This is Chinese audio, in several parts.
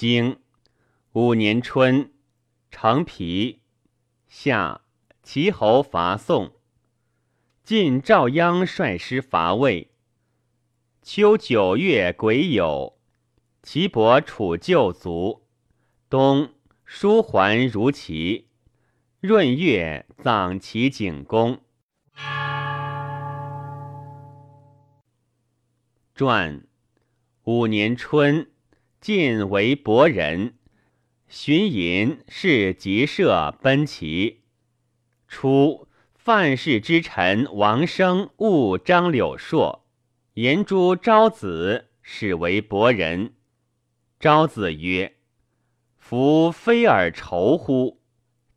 经五年春，成皮。夏，齐侯伐宋。晋赵鞅率师伐魏。秋九月癸酉，齐伯楚旧卒。冬，叔桓如齐。闰月，葬齐景公。传五年春，晋为伯人，荀寅是吉射奔齐。初，范氏之臣王生误张柳硕，言诸昭子，使为伯人。昭子曰：“夫非尔仇乎？”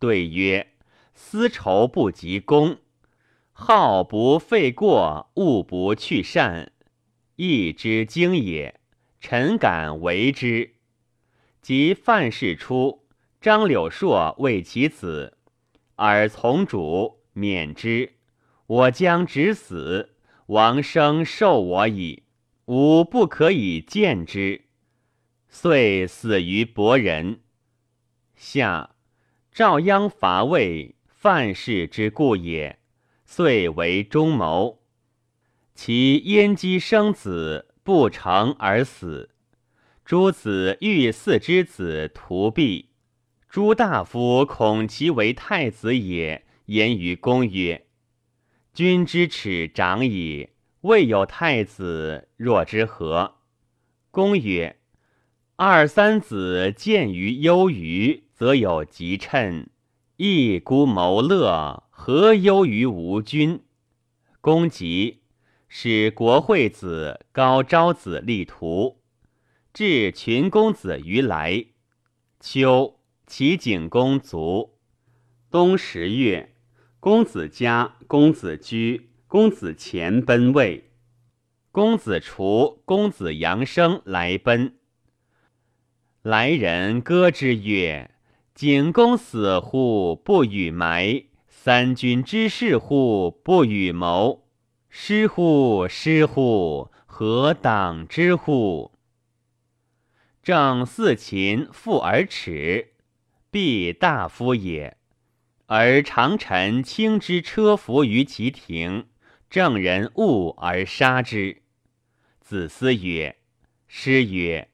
对曰：“私仇不及公，好不废过，恶不去善。”义之经也，臣敢为之。及范氏出，张柳硕为其子，而从主免之。我将直死，王生受我矣，吾不可以见之。遂死于伯仁。下赵鞅伐魏，范氏之故也，遂为中谋。其燕姬生子不成而死，诸子欲嗣之子屠毙。诸大夫恐其为太子也，言于公曰：“君之耻长矣，未有太子，若之何？”公曰：“二三子见于忧于，则有吉称；一孤谋乐，何忧于无君？”公吉。使国惠子高昭子立图，至群公子于来。秋，齐景公卒。冬十月，公子家、公子居、公子虔奔魏。公子除、公子阳生来奔。来人歌之曰：“景公死乎？不与埋。三军之事乎？不与谋。”失乎！失乎！何党之乎？正四秦富而耻，必大夫也。而常臣轻之车服于其庭，正人恶而杀之。子思曰：“师曰：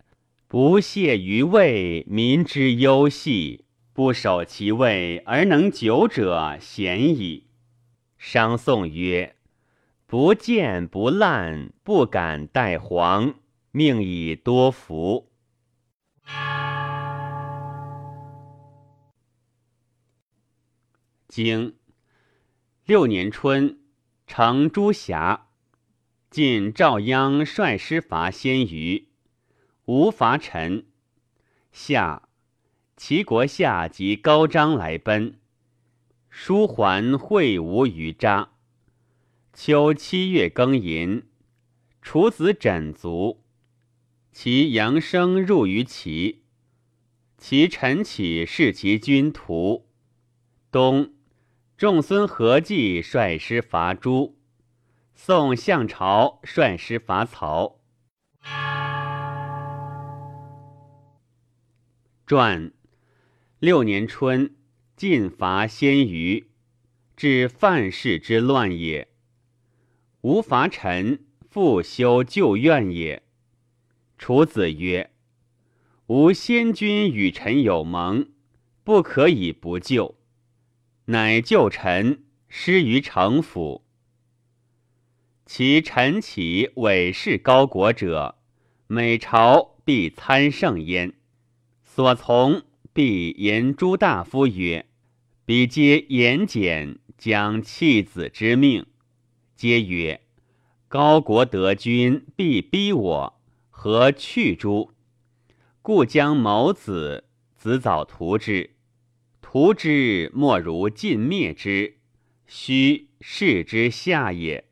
不屑于位，民之忧系；不守其位而能久者，贤矣。”商颂曰。不见不烂，不敢待黄，命以多福。经六年春，成朱峡。晋赵鞅率师伐鲜于，吴伐陈。夏，齐国下及高张来奔，叔还会吴于扎。秋七月庚寅，楚子枕卒，其阳生入于齐。其臣起弑其君屠。冬，仲孙何忌率师伐诸。宋向朝率师伐曹。传六年春，晋伐鲜于，至范氏之乱也。吾伐臣，复修旧怨也。楚子曰：“吾先君与臣有盟，不可以不救。”乃救臣，失于城府。其臣起伪是高国者，每朝必参圣焉。所从必言诸大夫曰：“彼皆言简，将弃子之命。”皆曰：“高国得君，必逼我，何去诸？故将谋子，子早屠之。屠之，莫如尽灭之，须视之下也。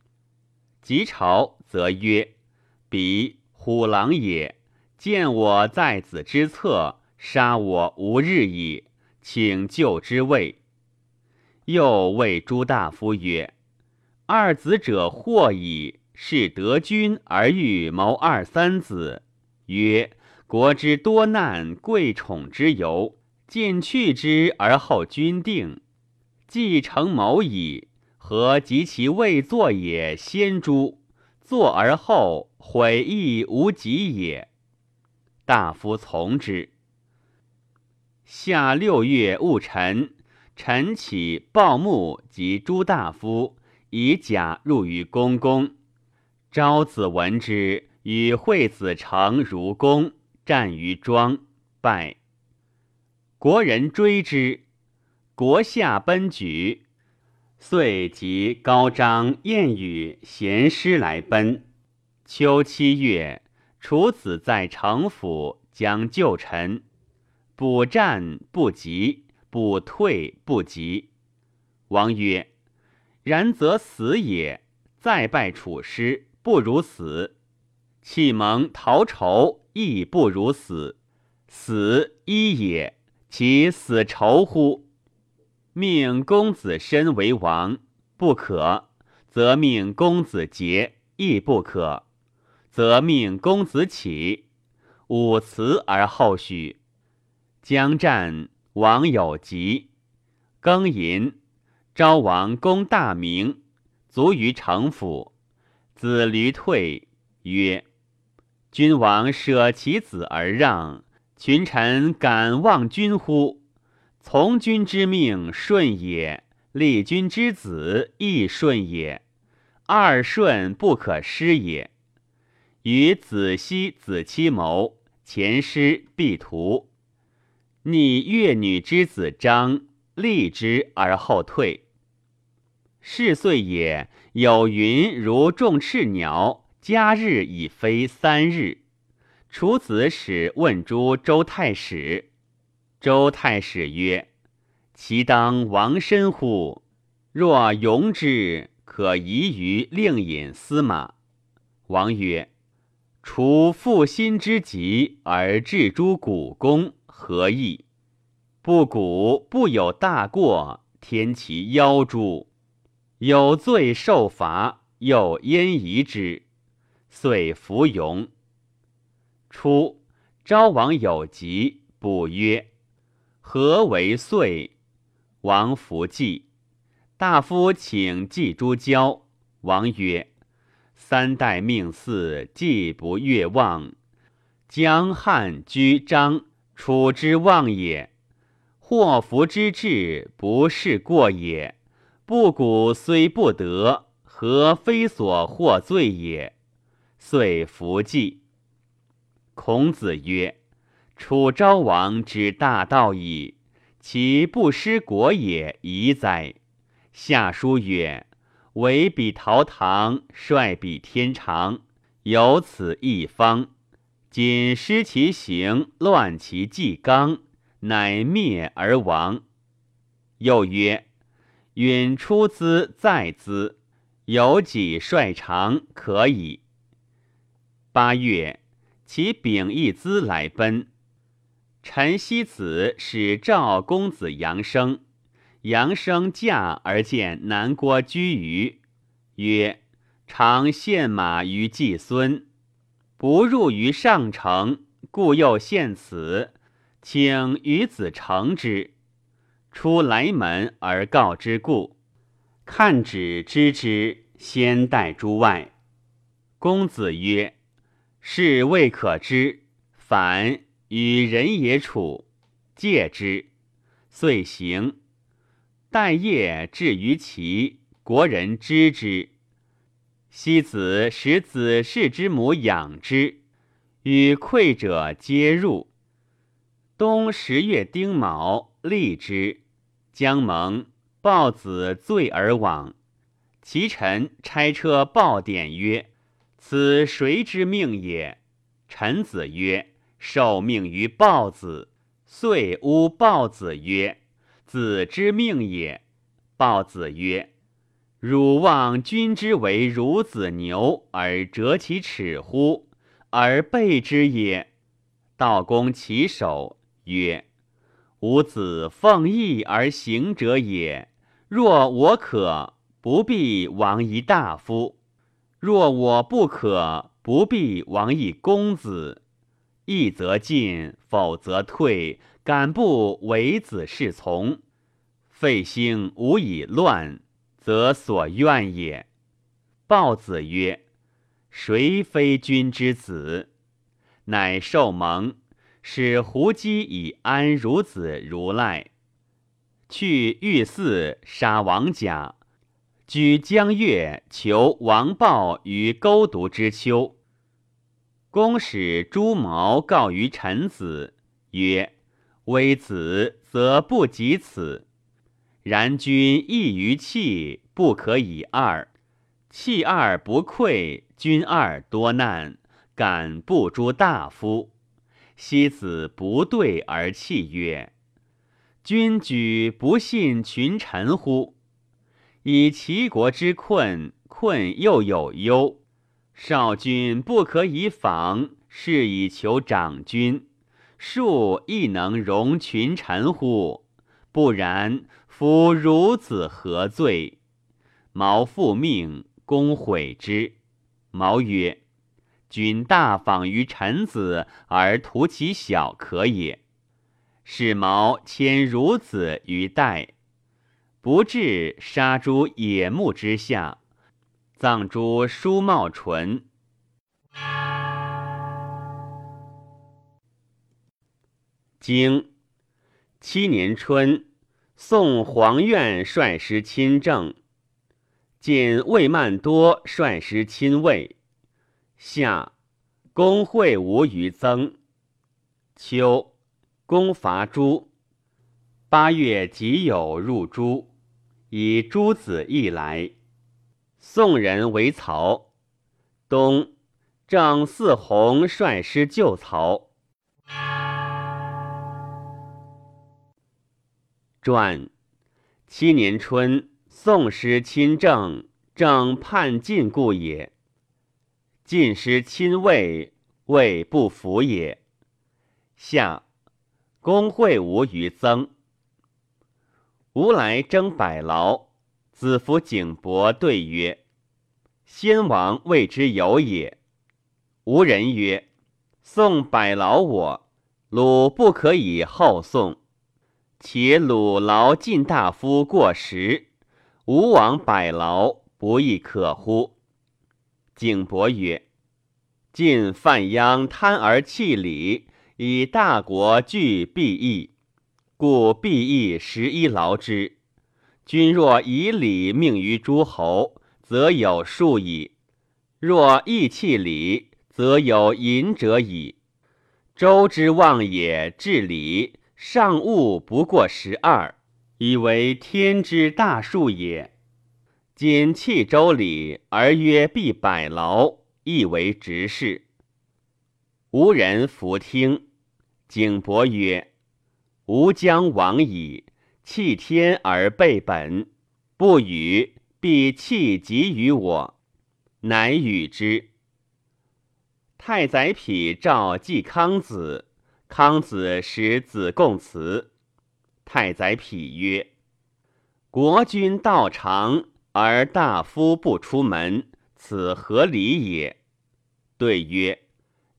及朝，则曰：‘彼虎狼也，见我在子之侧，杀我无日矣，请救之位。’又谓诸大夫曰。”二子者或矣，是得君而欲谋二三子，曰：国之多难，贵宠之由，尽去之而后君定，既成谋矣。何及其未作也？先诛，作而后悔亦无及也。大夫从之。夏六月戊辰，晨起报幕及诸大夫，以甲入于公宫。昭子闻之，与惠子成如公，战于庄，败。国人追之，国下奔举。遂即高张燕语贤师来奔。秋七月，楚子在城府将救臣，补战不及，补退不及。王曰：“然则死也。再拜楚师，不如死；启蒙逃仇，亦不如死。死一也，其死仇乎？”命公子申为王，不可；则命公子节，亦不可；则命公子启。五辞而后许。将战，王有疾。庚寅，昭王公大明，卒于城府。子驴退曰：“君王舍其子而让，群臣敢忘君乎？”从君之命顺也，立君之子亦顺也，二顺不可失也。与子奚、子期谋，前师必图。逆越女之子张，立之而后退。是岁也，有云如众赤鸟，加日以飞三日。楚子使问诸周太史。周太史曰：“其当王身乎？若容之，可移于令尹司马。”王曰：“除负心之疾而置诸古公，何益？不古不有大过，天其夭诸？有罪受罚，又焉疑之？遂服庸。初，昭王有疾，卜曰。何为岁？王弗祭。大夫请祭诸交。王曰：“三代命嗣，既不越望。江汉居张，楚之望也。祸福之至，不是过也。不古虽不得，何非所获罪也？”遂弗祭。孔子曰。楚昭王之大道矣，其不失国也宜哉？下书曰：“唯比陶唐，率比天长，有此一方。仅失其行，乱其纪纲，乃灭而亡。”又曰：“允出资在资，有己率长，可矣。”八月，其秉一资来奔。陈希子使赵公子杨生，杨生驾而见南郭居于，曰：“常献马于季孙，不入于上城，故又献此，请与子成之。”出来门而告之故，看止知之，先待诸外。公子曰：“是未可知，反。”与人也处，戒之，遂行。待夜至于齐，国人知之。西子使子氏之母养之，与馈者皆入。冬十月丁卯，立之。将蒙，豹子醉而往。其臣差车报典曰：“此谁之命也？”臣子曰。受命于豹子，遂诬豹子曰：“子之命也。”豹子曰：“汝望君之为孺子牛而折其齿乎？而备之也。”道公其首曰：“吾子奉义而行者也。若我可，不必亡一大夫；若我不可，不必亡一公子。”义则进，否则退。敢不为子是从？废兴无以乱，则所愿也。”豹子曰：“谁非君之子？”乃受蒙，使胡姬以安孺子如赖。去御寺杀王甲，举江月求王豹于勾渎之秋。公使朱毛告于臣子曰：“微子则不及此。然君异于器，不可以二。器二不愧，君二多难，敢不诛大夫？”西子不对而泣曰。君举不信群臣乎？以齐国之困，困又有忧。少君不可以访，是以求长君。庶亦能容群臣乎？不然，夫孺子何罪？毛复命，公悔之。毛曰：“君大访于臣子，而图其小可也。”使毛迁孺子于代，不至杀诸野木之下，葬诸书茂纯。经七年春，宋黄苑率师亲政，见魏曼多率师亲魏。夏，公会吴于曾。秋。公伐诸，八月己酉入诸，以诸子义来。宋人为曹。冬，郑四弘率师救曹。传七年春，宋师亲郑，郑叛晋故也。晋师亲畏，畏不服也。夏。公会吴于曾，吴来征百劳，子服景伯对曰：“先王谓之有也。”吴人曰：“宋百劳我，鲁不可以后宋。且鲁劳晋大夫过时，吴王百劳，不亦可乎？”景伯曰：“晋范鞅贪而弃礼。”以大国据必义，故必义十一劳之。君若以礼命于诸侯，则有数矣；若义弃礼，则有隐者矣。周之望也，治礼上物不过十二，以为天之大数也。今弃周礼而曰必百劳，亦为直事。无人弗听。景伯曰：“吾将亡矣，弃天而背本，不与，必弃己于我。”乃与之。太宰匹召季康子，康子使子贡辞。太宰匹曰：“国君道长，而大夫不出门，此何礼也？”对曰：“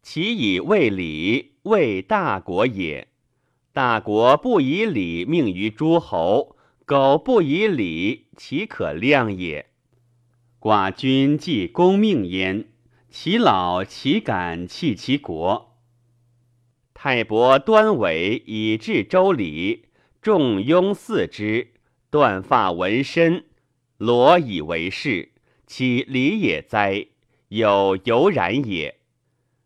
其以为礼。”为大国也，大国不以礼命于诸侯，苟不以礼，岂可量也？寡君既公命焉，其老岂敢弃其国？太伯端尾以至周礼，众拥四之，断发纹身，罗以为是，其礼也哉？有犹然也。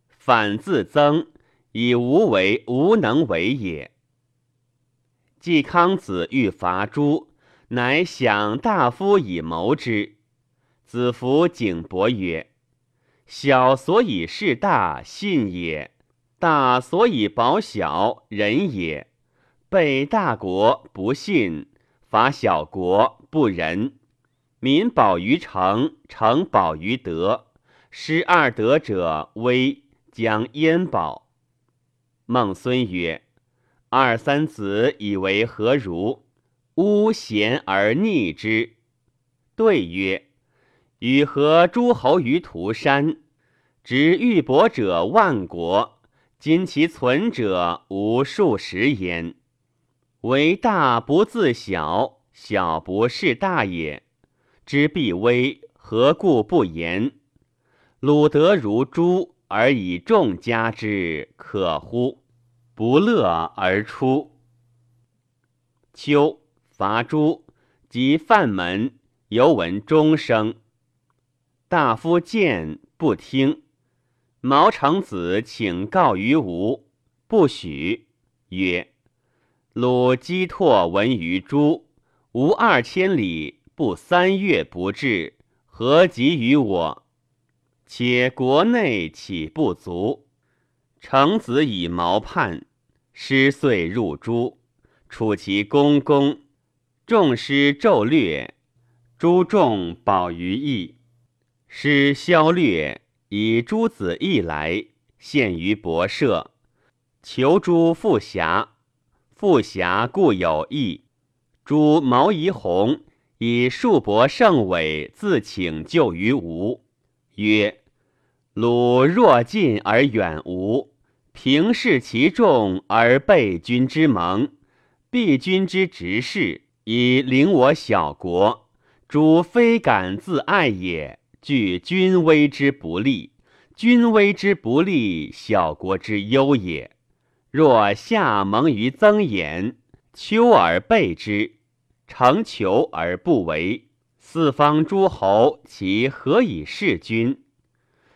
反自增。以无为无能为也。季康子欲伐诸，乃想大夫以谋之。子服景伯曰：“小所以事大，信也；大所以保小，仁也。备大国不信，伐小国不仁。民保于成，成保于德。失二德者，危将焉保？”孟孙曰：“二三子以为何如？诬贤而逆之。”对曰：“与何诸侯于涂山？执玉帛者万国，今其存者无数十焉。为大不自小，小不是大也。知必危，何故不言？鲁德如猪，而以众加之，可乎？不乐而出。秋伐诸，及范门，犹闻钟声。大夫见不听。毛成子请告于吴，不许，曰。鲁击拓闻于诸，吾二千里，不三月不至，何及于我？且国内岂不足？成子以毛叛，师遂入诸，处其公宫，众师骤掠，诸众保于邑。师消掠，以诸子义来，献于博舍，求诸复侠。复侠故有义，诸毛夷弘以数伯胜伟自请救于吴，曰：“鲁若近而远吴，平视其众而备君之盟，避君之直事，以领我小国。诸非敢自爱也，惧君威之不利。君威之不利，小国之忧也。”若夏蒙于曾、言，秋而备之，成求而不为，四方诸侯其何以事君？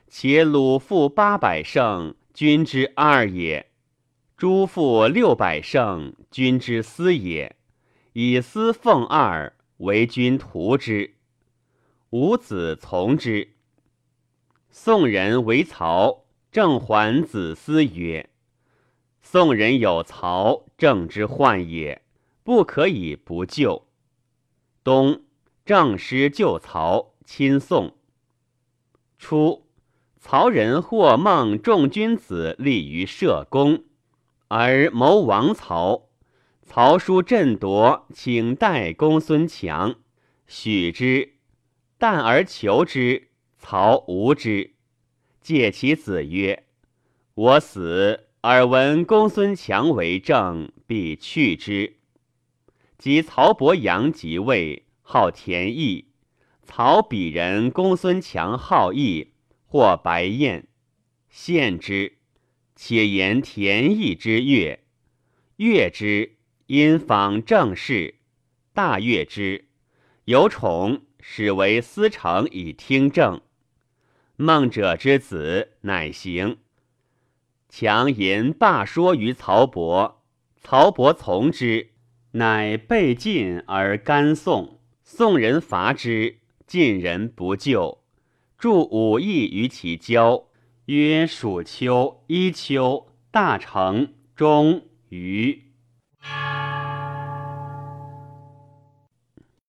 且鲁负八百胜，君之二也；诸负六百胜，君之思也。以思奉二，为君图之。吾子从之。宋人为曹，郑桓子思曰。宋人有曹郑之患也，不可以不救。冬，郑师救曹，亲宋。初，曹仁或梦众君子立于社公，而谋王曹。曹叔振铎，请代公孙强，许之。但而求之，曹无之。借其子曰：“我死。”耳闻公孙强为政，必去之。即曹伯阳即位，号田邑。曹鄙人公孙强好义，或白燕，献之。且言田邑之乐，乐之因访政事，大悦之，有宠，始为司成以听政。孟者之子，乃行。强言罢说于曹伯，曹伯从之，乃被晋而甘宋。宋人伐之，晋人不救，著武艺于其交，曰：蜀丘、一丘、大成、中、虞。